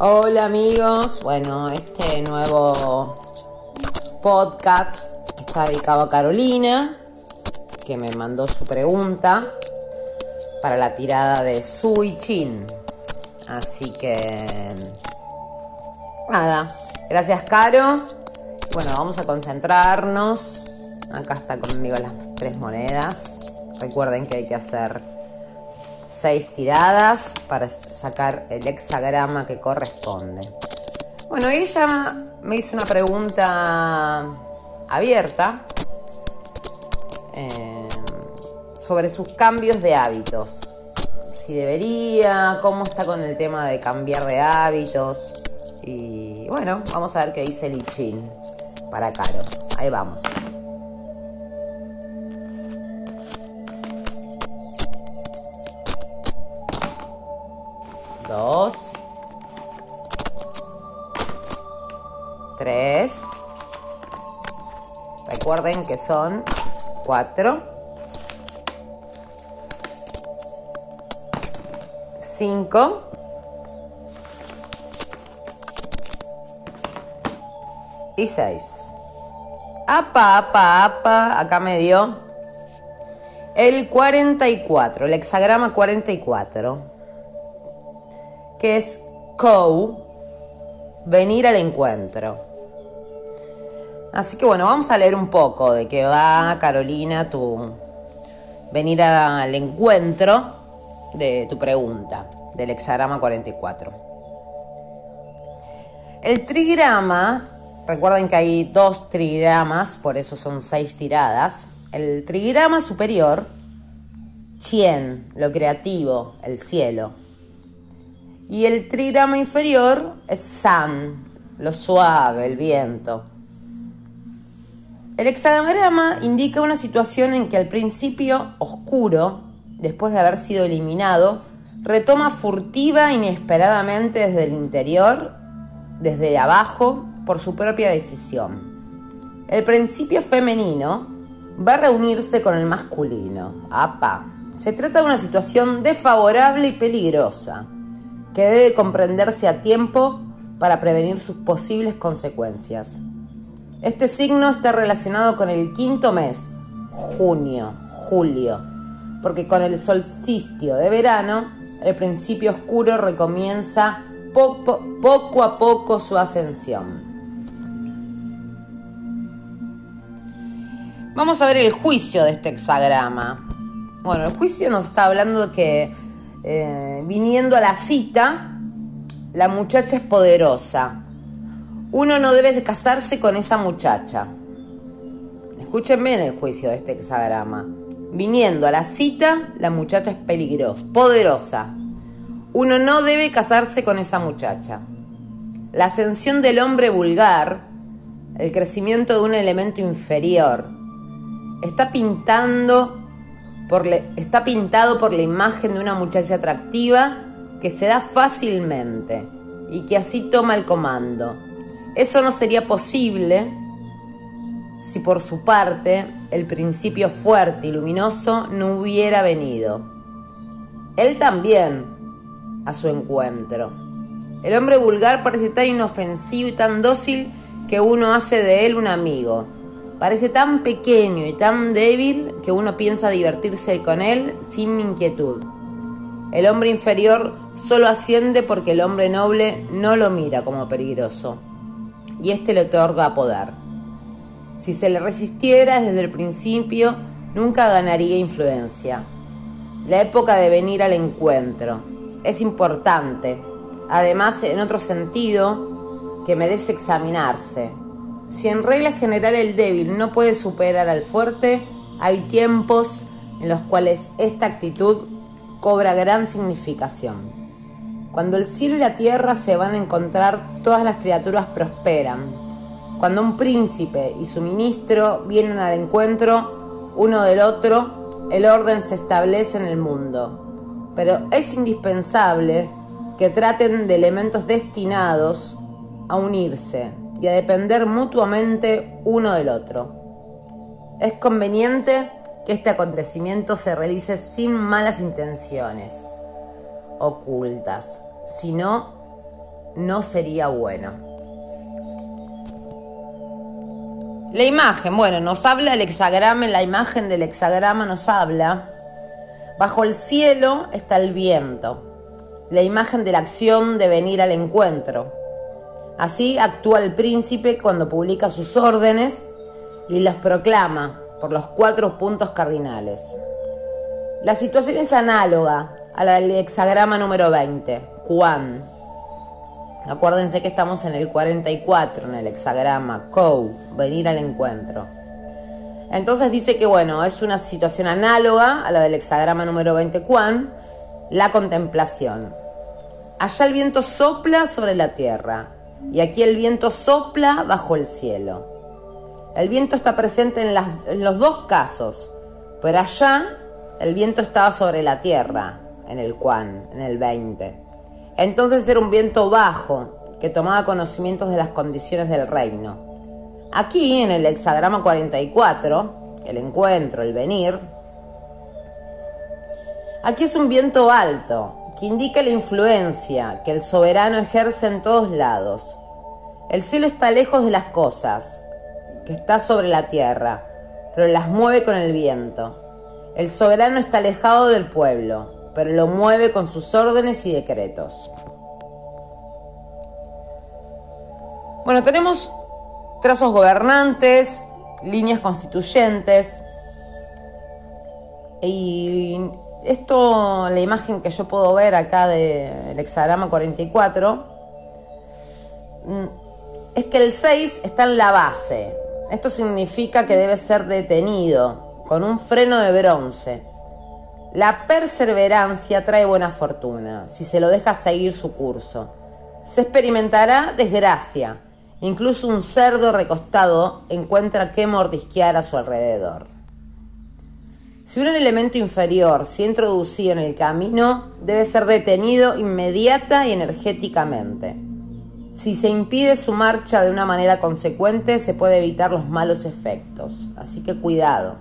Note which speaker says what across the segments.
Speaker 1: Hola amigos, bueno, este nuevo podcast está dedicado a Carolina, que me mandó su pregunta para la tirada de Sui Chin. Así que nada, gracias Caro. Bueno, vamos a concentrarnos. Acá está conmigo las tres monedas. Recuerden que hay que hacer seis tiradas para sacar el hexagrama que corresponde. Bueno, ella me hizo una pregunta abierta eh, sobre sus cambios de hábitos. Si debería, cómo está con el tema de cambiar de hábitos. Y bueno, vamos a ver qué dice Lichin para Caro. Ahí vamos. Dos. Tres. Recuerden que son cuatro. Cinco. Y seis. Apa, apa, apa. Acá me dio el 44, el hexagrama 44 que es co, venir al encuentro. Así que bueno, vamos a leer un poco de qué va Carolina tu venir al encuentro de tu pregunta del hexagrama 44. El trigrama, recuerden que hay dos trigramas, por eso son seis tiradas. El trigrama superior, Chien, lo creativo, el cielo. Y el trigrama inferior es San, lo suave, el viento. El hexagrama indica una situación en que al principio oscuro, después de haber sido eliminado, retoma furtiva inesperadamente desde el interior, desde abajo, por su propia decisión. El principio femenino va a reunirse con el masculino. ¡Apa! Se trata de una situación desfavorable y peligrosa que debe comprenderse a tiempo para prevenir sus posibles consecuencias. Este signo está relacionado con el quinto mes, junio, julio, porque con el solsticio de verano, el principio oscuro recomienza poco, poco a poco su ascensión. Vamos a ver el juicio de este hexagrama. Bueno, el juicio nos está hablando que eh, viniendo a la cita, la muchacha es poderosa. Uno no debe casarse con esa muchacha. Escúchenme en el juicio de este hexagrama. Viniendo a la cita, la muchacha es peligrosa, poderosa. Uno no debe casarse con esa muchacha. La ascensión del hombre vulgar, el crecimiento de un elemento inferior, está pintando está pintado por la imagen de una muchacha atractiva que se da fácilmente y que así toma el comando. Eso no sería posible si por su parte el principio fuerte y luminoso no hubiera venido. Él también a su encuentro. El hombre vulgar parece tan inofensivo y tan dócil que uno hace de él un amigo Parece tan pequeño y tan débil que uno piensa divertirse con él sin inquietud. El hombre inferior solo asciende porque el hombre noble no lo mira como peligroso y éste le otorga poder. Si se le resistiera desde el principio, nunca ganaría influencia. La época de venir al encuentro es importante, además en otro sentido que merece examinarse si en regla general el débil no puede superar al fuerte, hay tiempos en los cuales esta actitud cobra gran significación. Cuando el cielo y la tierra se van a encontrar, todas las criaturas prosperan. Cuando un príncipe y su ministro vienen al encuentro uno del otro, el orden se establece en el mundo. Pero es indispensable que traten de elementos destinados a unirse, y a depender mutuamente uno del otro. Es conveniente que este acontecimiento se realice sin malas intenciones ocultas, sino no sería bueno. La imagen, bueno, nos habla el hexagrama, la imagen del hexagrama nos habla. Bajo el cielo está el viento, la imagen de la acción de venir al encuentro. Así actúa el príncipe cuando publica sus órdenes y las proclama por los cuatro puntos cardinales. La situación es análoga a la del hexagrama número 20, Juan. Acuérdense que estamos en el 44, en el hexagrama, Kou, venir al encuentro. Entonces dice que, bueno, es una situación análoga a la del hexagrama número 20, Quan, la contemplación. Allá el viento sopla sobre la tierra y aquí el viento sopla bajo el cielo. El viento está presente en, los dos casos, pero allá el viento estaba sobre la tierra, en el Quan, en el 20. Entonces era un viento bajo que tomaba conocimientos de las condiciones del reino. Aquí, en el hexagrama 44, el encuentro, el venir, aquí es un viento alto indica la influencia que el soberano ejerce en todos lados. El cielo está lejos de las cosas, que está sobre la tierra, pero las mueve con el viento. El soberano está alejado del pueblo, pero lo mueve con sus órdenes y decretos. Bueno, tenemos trazos gobernantes, líneas constituyentes, y esto, la imagen que yo puedo ver acá del hexagrama 44, mm, es que el 6 está en la base. Esto significa que debe ser detenido con un freno de bronce la perseverancia trae buena fortuna si se lo deja seguir su curso. Se experimentará desgracia. Incluso un cerdo recostado encuentra qué mordisquear a su alrededor. Si un elemento inferior se ha introducido en el camino, debe ser detenido inmediata y energéticamente. Si se impide su marcha de una manera consecuente, se puede evitar los malos efectos. Así que cuidado.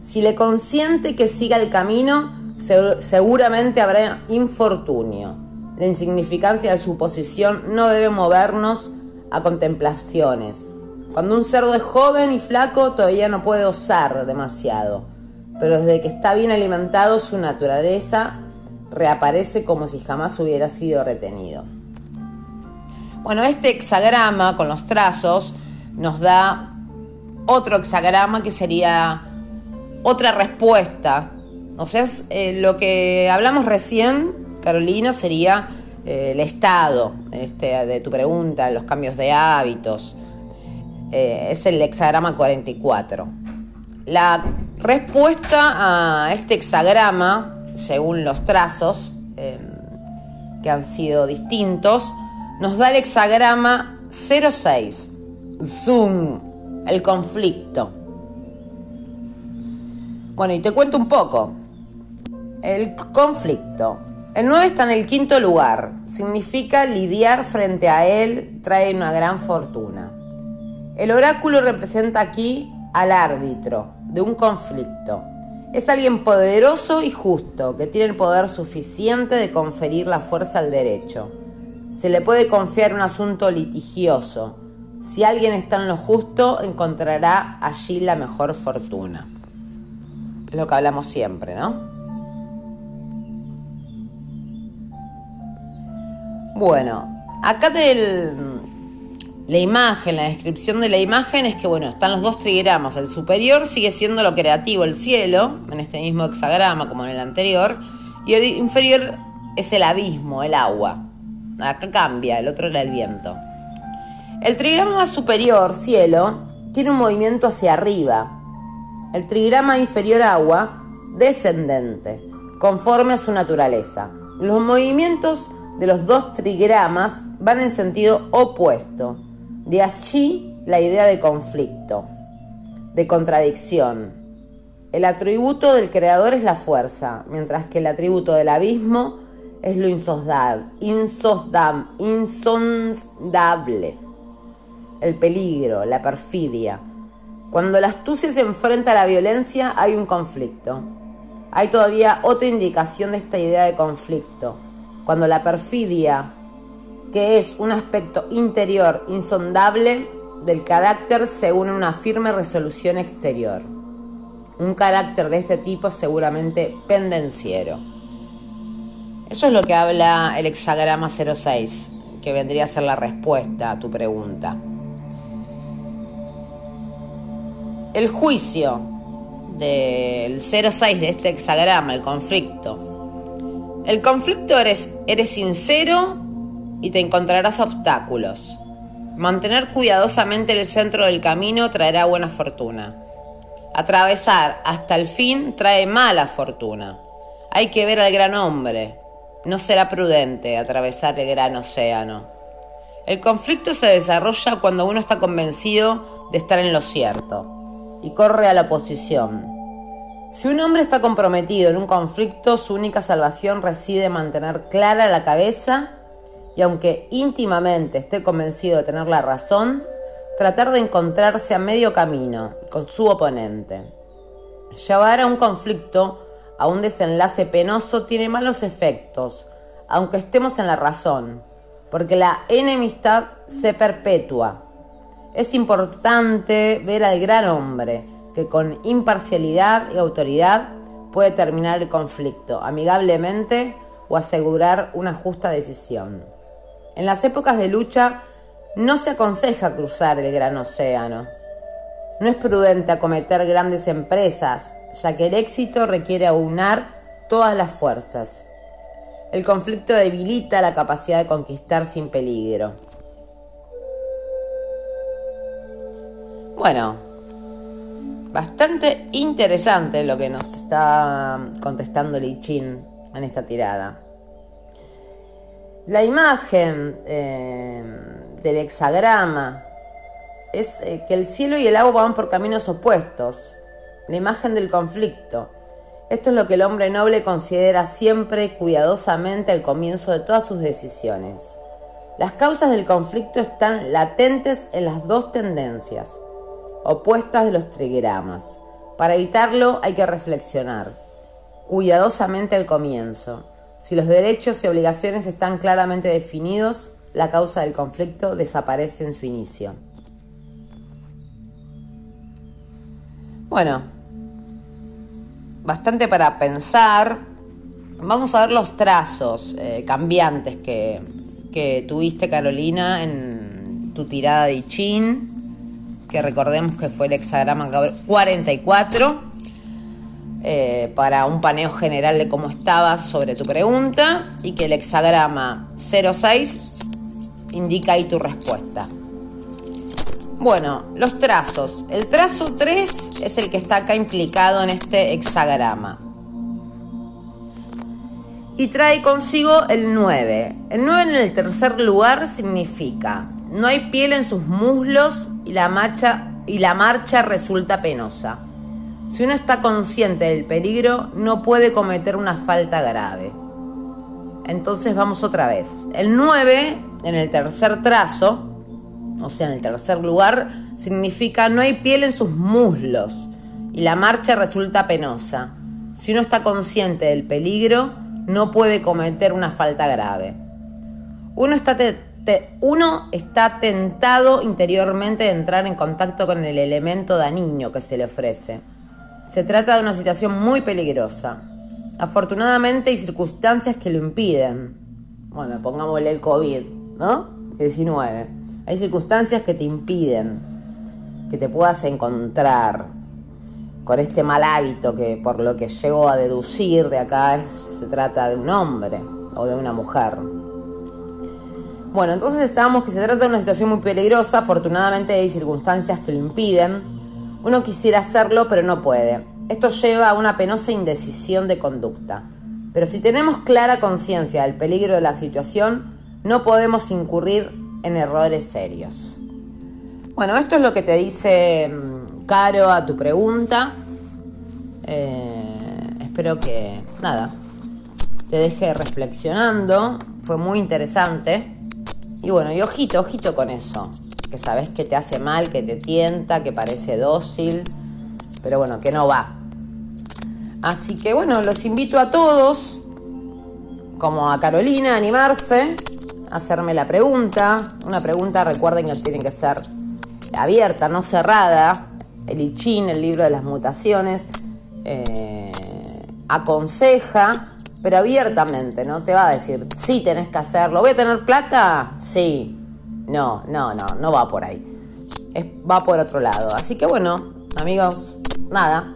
Speaker 1: Si le consiente que siga el camino, seguramente habrá infortunio. La insignificancia de su posición no debe movernos a contemplaciones. Cuando un cerdo es joven y flaco todavía no puede osar demasiado, pero desde que está bien alimentado su naturaleza reaparece como si jamás hubiera sido retenido. Bueno, este hexagrama con los trazos nos da otro hexagrama que sería otra respuesta. O sea, eh, lo que hablamos recién, Carolina, sería eh, el estado este, de tu pregunta, los cambios de hábitos. Eh, es el hexagrama 44. La respuesta a este hexagrama, según los trazos que han sido distintos, nos da el hexagrama 06, Zoom, el conflicto. Bueno, y te cuento un poco. El conflicto. El 9 está en el quinto lugar. Significa lidiar frente a él trae una gran fortuna. El oráculo representa aquí al árbitro de un conflicto. Es alguien poderoso y justo que tiene el poder suficiente de conferir la fuerza al derecho. Se le puede confiar un asunto litigioso. Si alguien está en lo justo, encontrará allí la mejor fortuna. Es lo que hablamos siempre, ¿no? Bueno, acá del, la imagen, la descripción de la imagen es que, bueno, están los dos trigramas. El superior sigue siendo lo creativo, el cielo, en este mismo hexagrama como en el anterior, y el inferior es el abismo, el agua. Acá cambia, el otro era el viento. El trigrama superior, cielo, tiene un movimiento hacia arriba, el trigrama inferior agua, descendente, conforme a su naturaleza. Los movimientos de los dos trigramas van en sentido opuesto. De allí la idea de conflicto, de contradicción. El atributo del creador es la fuerza, mientras que el atributo del abismo es lo insondable, el peligro, la perfidia, cuando la astucia se enfrenta a la violencia hay un conflicto. Hay todavía otra indicación de esta idea de conflicto. Cuando la perfidia que es un aspecto interior insondable del carácter según una firme resolución exterior. Un carácter de este tipo seguramente pendenciero. Eso es lo que habla el hexagrama 06, que vendría a ser la respuesta a tu pregunta. El juicio del 06 de este hexagrama, el conflicto. El conflicto eres, eres sincero y te encontrarás obstáculos. Mantener cuidadosamente el centro del camino traerá buena fortuna. Atravesar hasta el fin trae mala fortuna. Hay que ver al gran hombre. No será prudente atravesar el gran océano. El conflicto se desarrolla cuando uno está convencido de estar en lo cierto y corre a la oposición. Si un hombre está comprometido en un conflicto, su única salvación reside en mantener clara la cabeza y aunque íntimamente esté convencido de tener la razón, tratar de encontrarse a medio camino con su oponente. Llevar a un conflicto a un desenlace penoso tiene malos efectos, aunque estemos en la razón, porque la enemistad se perpetúa es importante ver al gran hombre que con imparcialidad y autoridad puede terminar el conflicto amigablemente o asegurar una justa decisión. En las épocas de lucha no se aconseja cruzar el gran océano. No es prudente acometer grandes empresas, ya que el éxito requiere aunar todas las fuerzas. El conflicto debilita la capacidad de conquistar sin peligro. Bueno, bastante interesante lo que nos está contestando Li Chin en esta tirada. La imagen eh, del hexagrama es eh, que el cielo y el agua van por caminos opuestos. La imagen del conflicto. Esto es lo que el hombre noble considera siempre cuidadosamente al comienzo de todas sus decisiones. Las causas del conflicto están latentes en las dos tendencias opuestas de los trigramas. Para evitarlo hay que reflexionar cuidadosamente al comienzo. Si los derechos y obligaciones están claramente definidos, la causa del conflicto desaparece en su inicio. Bueno, bastante para pensar. Vamos a ver los trazos eh, cambiantes que, que tuviste, Carolina, en tu tirada de Chin que recordemos que fue el hexagrama 44, eh, para un paneo general de cómo estabas sobre tu pregunta, y que el hexagrama 06 indica ahí tu respuesta. Bueno, los trazos. El trazo 3 es el que está acá implicado en este hexagrama. Y trae consigo el 9. El 9 en el tercer lugar significa no hay piel en sus muslos y la marcha, y la marcha resulta penosa. Si uno está consciente del peligro, no puede cometer una falta grave. Entonces vamos otra vez. El 9, en el tercer trazo, o sea, en el tercer lugar, significa no hay piel en sus muslos y la marcha resulta penosa. Si uno está consciente del peligro, no puede cometer una falta grave. Uno está tentado interiormente de entrar en contacto con el elemento dañino que se le ofrece. Se trata de una situación muy peligrosa. Afortunadamente hay circunstancias que lo impiden. Bueno, pongámosle el COVID, ¿no? 19. Hay circunstancias que te impiden que te puedas encontrar con este mal hábito que por lo que llego a deducir de acá se trata de un hombre o de una mujer. Bueno, entonces estábamos que se trata de una situación muy peligrosa, afortunadamente hay circunstancias que lo impiden. Uno quisiera hacerlo, pero no puede. Esto lleva a una penosa indecisión de conducta. Pero si tenemos clara conciencia del peligro de la situación, no podemos incurrir en errores serios. Bueno, esto es lo que te dice mm, Caro a tu pregunta. Eh, espero que, nada, te deje reflexionando. Fue muy interesante. Y bueno, y ojito, ojito con eso. Que sabes que te hace mal, que te tienta, que parece dócil, pero bueno, que no va. Así que bueno, los invito a todos, como a Carolina, a animarse, hacerme la pregunta. Una pregunta, recuerden que tiene que ser abierta, no cerrada. El I el libro de las mutaciones, eh, aconseja, pero abiertamente, ¿no? Te va a decir, sí tenés que hacerlo. ¿Voy a tener plata? Sí. No, no, no, no va por ahí. va por otro lado. Así que bueno, amigos, nada.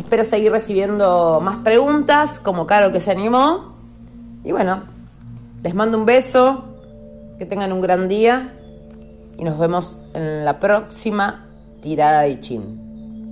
Speaker 1: Espero seguir recibiendo más preguntas, como Caro que se animó. Y bueno, les mando un beso, que tengan un gran día y nos vemos en la próxima tirada de chin.